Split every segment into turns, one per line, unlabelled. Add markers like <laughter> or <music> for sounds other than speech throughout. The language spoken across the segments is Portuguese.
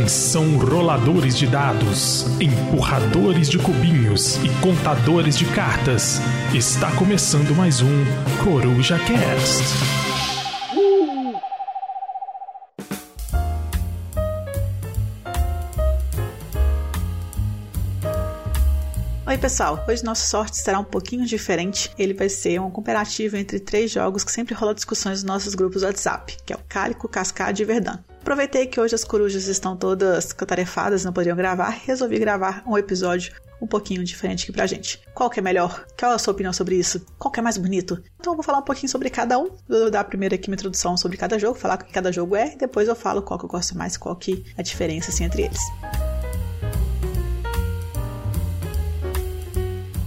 Atenção roladores de dados, empurradores de cubinhos e contadores de cartas. Está começando mais um Coruja Cast.
Oi pessoal, hoje nossa sorte será um pouquinho diferente. Ele vai ser um comparativo entre três jogos que sempre rola discussões nos nossos grupos WhatsApp, que é o Cálico, Cascade e Verdun. Aproveitei que hoje as corujas estão todas catarefadas, não poderiam gravar, resolvi gravar um episódio um pouquinho diferente aqui pra gente. Qual que é melhor? Qual é a sua opinião sobre isso? Qual que é mais bonito? Então eu vou falar um pouquinho sobre cada um. vou dar primeiro aqui uma introdução sobre cada jogo, falar o que cada jogo é, e depois eu falo qual que eu gosto mais, qual que é a diferença assim, entre eles.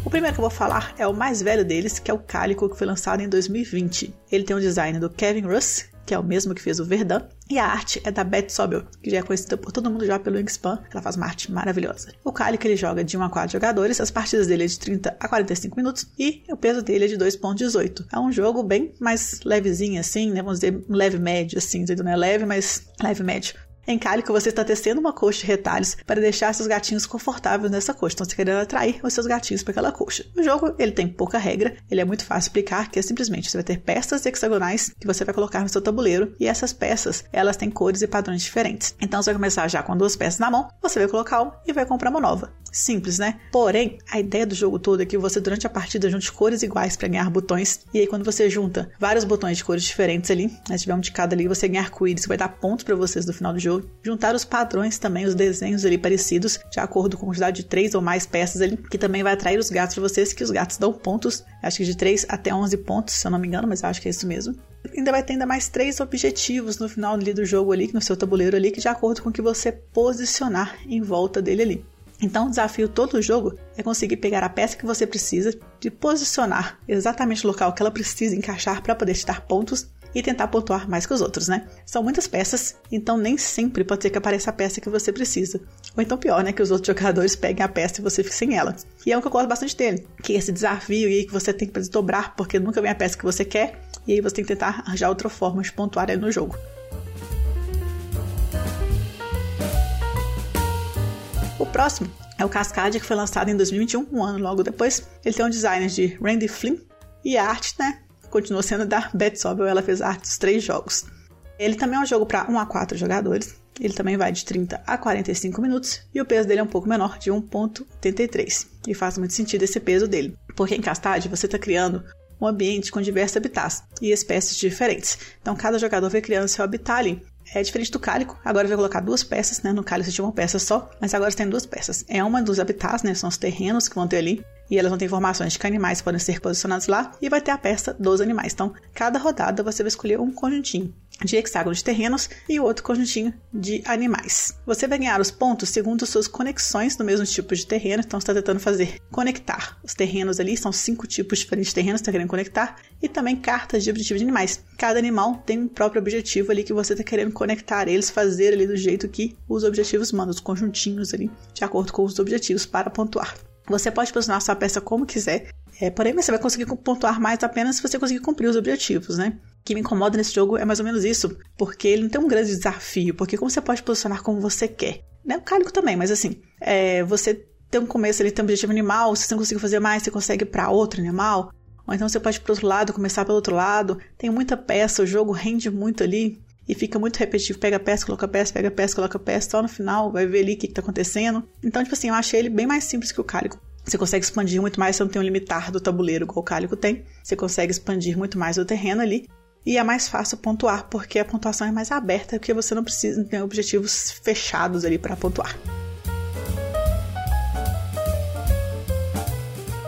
O primeiro que eu vou falar é o mais velho deles, que é o Calico, que foi lançado em 2020. Ele tem o design do Kevin Russ, que é o mesmo que fez o Verdun, e a arte é da Beth Sobel, que já é conhecida por todo mundo já pelo Wingspan, ela faz uma arte maravilhosa. O Cálico ele joga de 1 a 4 jogadores, as partidas dele é de 30 a 45 minutos e o peso dele é de 2.18. É um jogo bem mais levezinho assim, né? Vamos dizer leve médio assim, não é leve, mas leve médio. Em Cálico, você está tecendo uma coxa de retalhos para deixar seus gatinhos confortáveis nessa coxa. Então, você querendo atrair os seus gatinhos para aquela coxa. O jogo, ele tem pouca regra, ele é muito fácil explicar, que é simplesmente você vai ter peças hexagonais que você vai colocar no seu tabuleiro e essas peças, elas têm cores e padrões diferentes. Então, você vai começar já com duas peças na mão, você vai colocar uma e vai comprar uma nova. Simples, né? Porém, a ideia do jogo todo é que você, durante a partida, junte cores iguais para ganhar botões. E aí, quando você junta vários botões de cores diferentes ali, né, se tiver um de cada ali, você ganha arco-íris, vai dar pontos para vocês no final do jogo. Juntar os padrões também, os desenhos ali parecidos, de acordo com a quantidade de três ou mais peças ali, que também vai atrair os gatos de vocês, que os gatos dão pontos, acho que de 3 até 11 pontos, se eu não me engano, mas acho que é isso mesmo ainda vai ter ainda mais três objetivos no final ali do jogo ali, no seu tabuleiro ali, que de acordo com o que você posicionar em volta dele ali. Então, o desafio todo o jogo é conseguir pegar a peça que você precisa, de posicionar exatamente o local que ela precisa encaixar para poder te dar pontos e tentar pontuar mais que os outros, né? São muitas peças, então nem sempre pode ser que apareça a peça que você precisa. Ou então pior, né? Que os outros jogadores peguem a peça e você fique sem ela. E é o que eu gosto bastante dele, que é esse desafio aí que você tem que desdobrar, porque nunca vem a peça que você quer, e aí você tem que tentar arranjar outra forma de pontuar aí no jogo. O próximo é o Cascade, que foi lançado em 2021, um ano logo depois. Ele tem um design de Randy Flynn e a arte, né, continua sendo da Beth Sobel, ela fez arte dos três jogos. Ele também é um jogo para 1 a 4 jogadores. Ele também vai de 30 a 45 minutos e o peso dele é um pouco menor, de 1.83. E faz muito sentido esse peso dele, porque em Cascade você está criando um ambiente com diversos habitats e espécies diferentes. Então cada jogador vai criando seu habitat ali. É diferente do cálico. Agora vai colocar duas peças, né? No cálico você tinha uma peça só, mas agora tem duas peças. É uma dos habitats, né? São os terrenos que vão ter ali. E elas vão ter informações de que animais podem ser posicionados lá. E vai ter a peça dos animais. Então, cada rodada você vai escolher um conjuntinho de hexágono de terrenos e o outro conjuntinho de animais. Você vai ganhar os pontos segundo suas conexões no mesmo tipo de terreno, então você está tentando fazer conectar os terrenos ali, são cinco tipos diferentes de terrenos que você está querendo conectar, e também cartas de objetivo de animais. Cada animal tem um próprio objetivo ali que você está querendo conectar eles, fazer ali do jeito que os objetivos mandam, os conjuntinhos ali, de acordo com os objetivos para pontuar. Você pode posicionar sua peça como quiser, é, porém você vai conseguir pontuar mais apenas se você conseguir cumprir os objetivos, né? O que me incomoda nesse jogo é mais ou menos isso, porque ele não tem um grande desafio, porque como você pode posicionar como você quer? Né? O cálico também, mas assim, é, você tem um começo ali, tem um objetivo animal, se você não conseguir fazer mais, você consegue para outro animal, ou então você pode ir para outro lado, começar pelo outro lado. Tem muita peça, o jogo rende muito ali e fica muito repetitivo. Pega peça, coloca peça, pega peça, coloca peça, só no final vai ver ali o que, está acontecendo. Então, tipo assim, eu achei ele bem mais simples que o cálico. Você consegue expandir muito mais, você não tem um limitar do tabuleiro igual o cálico tem. Você consegue expandir muito mais o terreno ali. E é mais fácil pontuar, porque a pontuação é mais aberta, porque você não precisa ter objetivos fechados ali para pontuar.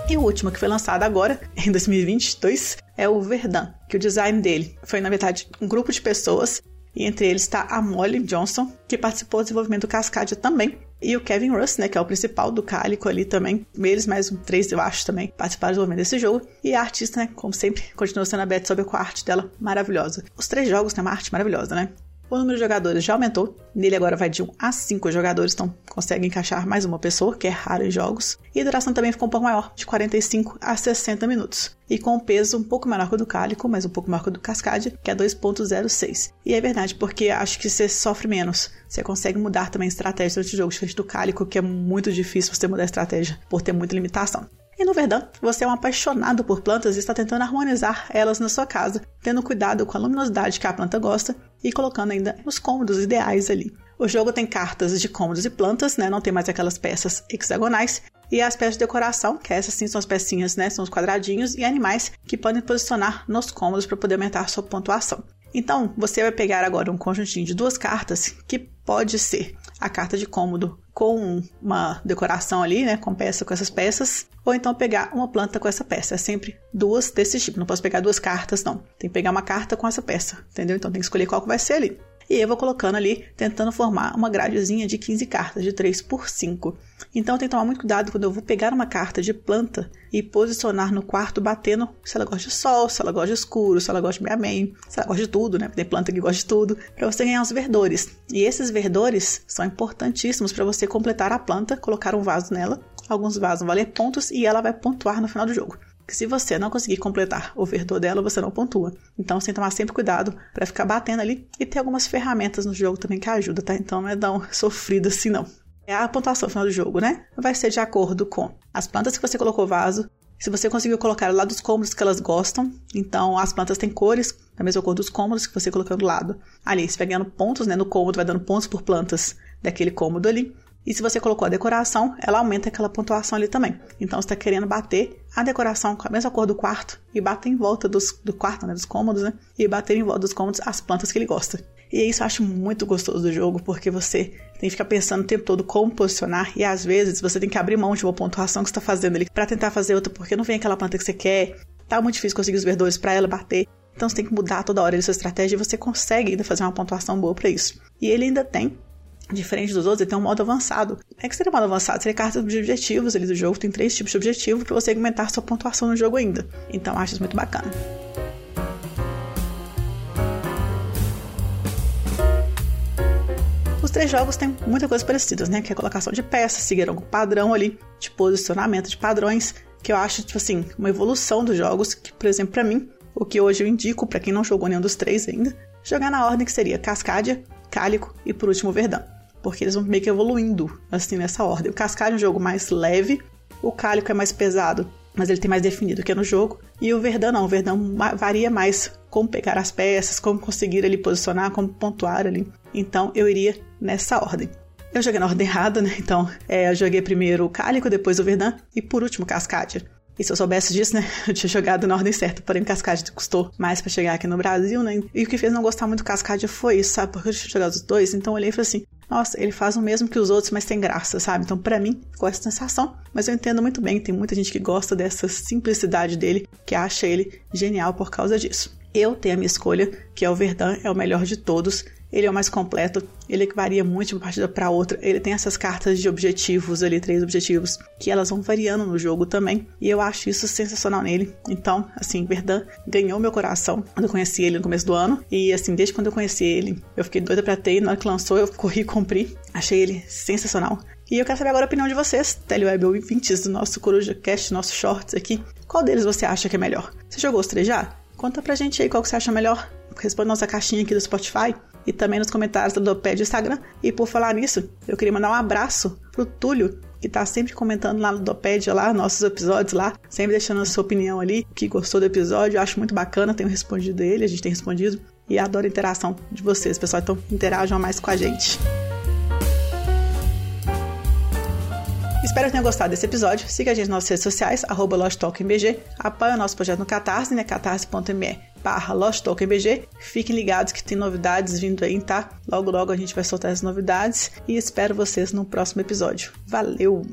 E o último que foi lançado agora, <laughs> em 2022, é o Verdun, que o design dele foi, na verdade, um grupo de pessoas, e entre eles está a Molly Johnson, que participou do desenvolvimento do Cascadia também, e o Kevin Russ, né, que é o principal do Cálico ali também, eles mais um três, eu acho, também, participaram do desenvolvimento desse jogo, e a artista, né, como sempre, <laughs> continua sendo a Beth sobre a arte dela maravilhosa. Os três jogos têm uma arte maravilhosa, né? O número de jogadores já aumentou, nele agora vai de 1 a 5 jogadores, então consegue encaixar mais uma pessoa, que é raro em jogos. E a duração também ficou um pouco maior, de 45 a 60 minutos. E com um peso um pouco menor que o do Cálico, mas um pouco maior que o do Cascade, que é 2.06. E é verdade, porque acho que você sofre menos. Você consegue mudar também estratégia durante o jogo, diferente do Cálico, que é muito difícil você mudar a estratégia, por ter muita limitação. E no Verdun, você é um apaixonado por plantas e está tentando harmonizar elas na sua casa, tendo cuidado com a luminosidade que a planta gosta e colocando ainda os cômodos ideais ali. O jogo tem cartas de cômodos e plantas, né? Não tem mais aquelas peças hexagonais. E as peças de decoração, que essas sim são as pecinhas, né? São os quadradinhos e animais que podem posicionar nos cômodos para poder aumentar sua pontuação. Então, você vai pegar agora um conjuntinho de duas cartas, que pode ser a carta de cômodo com uma decoração ali, né, com peça com essas peças, ou então pegar uma planta com essa peça. É sempre duas desse tipo. Não posso pegar duas cartas, não. Tem que pegar uma carta com essa peça, entendeu? Então tem que escolher qual que vai ser ali. E eu vou colocando ali, tentando formar uma gradezinha de 15 cartas, de 3 por 5. Então tem que tomar muito cuidado quando eu vou pegar uma carta de planta e posicionar no quarto, batendo se ela gosta de sol, se ela gosta de escuro, se ela gosta de meia meio, se ela gosta de tudo, né? Tem planta que gosta de tudo, para você ganhar os verdores. E esses verdores são importantíssimos para você completar a planta, colocar um vaso nela. Alguns vasos vão valer pontos e ela vai pontuar no final do jogo que se você não conseguir completar o verdor dela, você não pontua. Então, você tem que tomar sempre cuidado para ficar batendo ali. E tem algumas ferramentas no jogo também que ajudam, tá? Então, não é tão <laughs> sofrido assim, não. É a pontuação final do jogo, né? Vai ser de acordo com as plantas que você colocou vaso, se você conseguiu colocar lá dos cômodos que elas gostam, então as plantas têm cores da mesma cor dos cômodos que você colocou do lado. Ali, você vai ganhando pontos, né? No cômodo vai dando pontos por plantas daquele cômodo ali. E se você colocou a decoração, ela aumenta aquela pontuação ali também. Então você está querendo bater a decoração com a mesma cor do quarto e bater em volta dos, do quarto, né, dos cômodos, né? E bater em volta dos cômodos as plantas que ele gosta. E isso eu acho muito gostoso do jogo, porque você tem que ficar pensando o tempo todo como posicionar e às vezes você tem que abrir mão de uma pontuação que você está fazendo ali para tentar fazer outra, porque não vem aquela planta que você quer. Tá muito difícil conseguir os verdores para ela bater. Então você tem que mudar toda hora a sua estratégia e você consegue ainda fazer uma pontuação boa para isso. E ele ainda tem Diferente dos outros, ele tem um modo avançado. É que seria modo avançado, seria cartas de objetivos ali do jogo. Tem três tipos de objetivo para você aumentar sua pontuação no jogo ainda. Então acho isso muito bacana. Os três jogos têm muita coisa parecidas, né? Que é a colocação de peças, seguir algum padrão ali de posicionamento de padrões, que eu acho, tipo assim, uma evolução dos jogos, que, por exemplo, para mim, o que hoje eu indico para quem não jogou nenhum dos três ainda, jogar na ordem que seria Cascadia, Cálico e por último Verdão porque eles vão meio que evoluindo, assim, nessa ordem. O Cascade é um jogo mais leve, o Cálico é mais pesado, mas ele tem mais definido que é no jogo. E o Verdão não, o Verdão varia mais como pegar as peças, como conseguir ali posicionar, como pontuar ali. Então eu iria nessa ordem. Eu joguei na ordem errada, né? Então é, eu joguei primeiro o Cálico, depois o Verdão e por último o Cascade. E se eu soubesse disso, né? <laughs> Eu tinha jogado na ordem certa. Porém, o Cascade custou mais para chegar aqui no Brasil, né? E o que fez não gostar muito do Cascade foi isso, sabe? Porque eu tinha jogado os dois. Então eu olhei e falei assim: nossa, ele faz o mesmo que os outros, mas tem graça, sabe? Então, para mim, ficou essa sensação. Mas eu entendo muito bem, tem muita gente que gosta dessa simplicidade dele, que acha ele genial por causa disso. Eu tenho a minha escolha, que é o Verdun, é o melhor de todos ele é o mais completo, ele varia muito de uma partida para outra. Ele tem essas cartas de objetivos ali, três objetivos, que elas vão variando no jogo também. E eu acho isso sensacional nele. Então, assim, Verdun ganhou meu coração quando eu conheci ele no começo do ano. E assim, desde quando eu conheci ele, eu fiquei doida pra ter. Na hora que lançou, eu corri e comprei. Achei ele sensacional. E eu quero saber agora a opinião de vocês, Teleweb ouvintes do nosso Coruja Cast, nosso Shorts aqui. Qual deles você acha que é melhor? Você jogou os três já? Conta pra gente aí qual que você acha melhor. Responde nossa caixinha aqui do Spotify e também nos comentários do Doped do Instagram. E por falar nisso, eu queria mandar um abraço pro Túlio, que tá sempre comentando lá no Doped, lá, nossos episódios lá, sempre deixando a sua opinião ali, que gostou do episódio, eu acho muito bacana, tenho respondido ele, a gente tem respondido, e adoro a interação de vocês, pessoal, então interajam mais com a gente. Espero que tenham gostado desse episódio. Siga a gente nas nossas redes sociais, arroba LostTalkMBG. Apoie o nosso projeto no Catarse, né? catarse.me barra LostTalkMBG. Fiquem ligados que tem novidades vindo aí, tá? Logo, logo a gente vai soltar as novidades. E espero vocês no próximo episódio. Valeu!